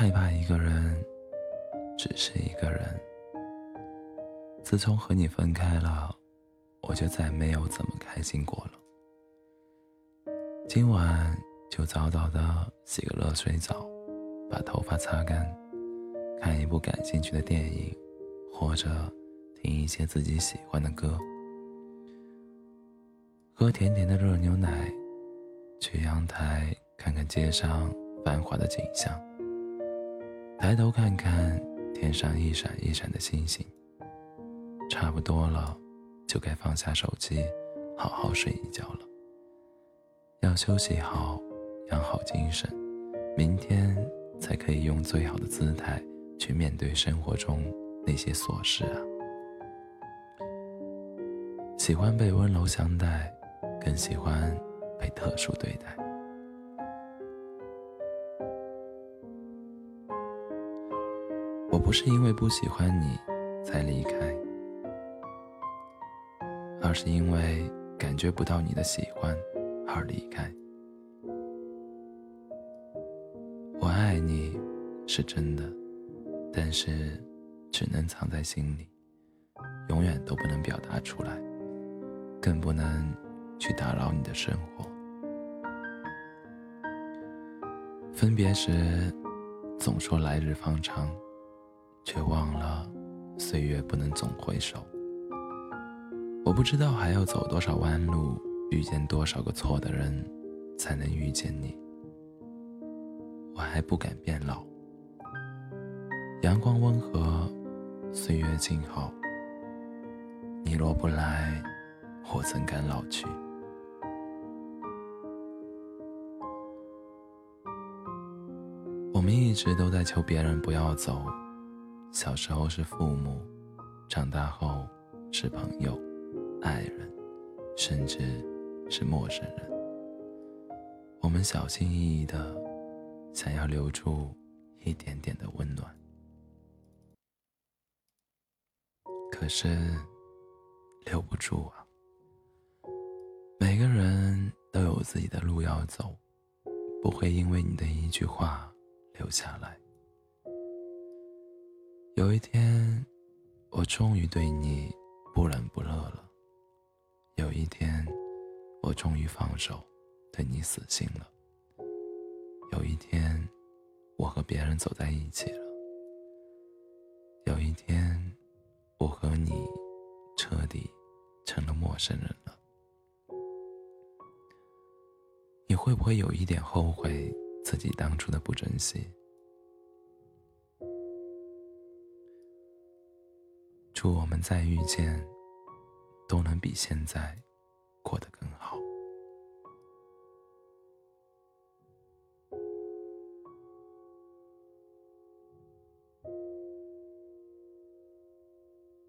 害怕一个人，只是一个人。自从和你分开了，我就再没有怎么开心过了。今晚就早早的洗个热水澡，把头发擦干，看一部感兴趣的电影，或者听一些自己喜欢的歌，喝甜甜的热牛奶，去阳台看看街上繁华的景象，抬头看看天上一闪一闪的星星。差不多了，就该放下手机，好好睡一觉了。要休息好，养好精神，明天才可以用最好的姿态去面对生活中那些琐事啊。喜欢被温柔相待，更喜欢被特殊对待。不是因为不喜欢你才离开。而是因为感觉不到你的喜欢而离开。我爱你是真的，但是只能藏在心里，永远都不能表达出来，更不能去打扰你的生活。分别时总说来日方长，却忘了岁月不能总回首。我不知道还要走多少弯路，遇见多少个错的人，才能遇见你。我还不敢变老。阳光温和，岁月静好。你若不来，我怎敢老去？我们一直都在求别人不要走。小时候是父母，长大后是朋友。爱人，甚至是陌生人，我们小心翼翼的想要留住一点点的温暖，可是留不住啊。每个人都有自己的路要走，不会因为你的一句话留下来。有一天，我终于对你不冷不热了。有一天，我终于放手，对你死心了。有一天，我和别人走在一起了。有一天，我和你彻底成了陌生人了。你会不会有一点后悔自己当初的不珍惜？祝我们再遇见。都能比现在过得更好。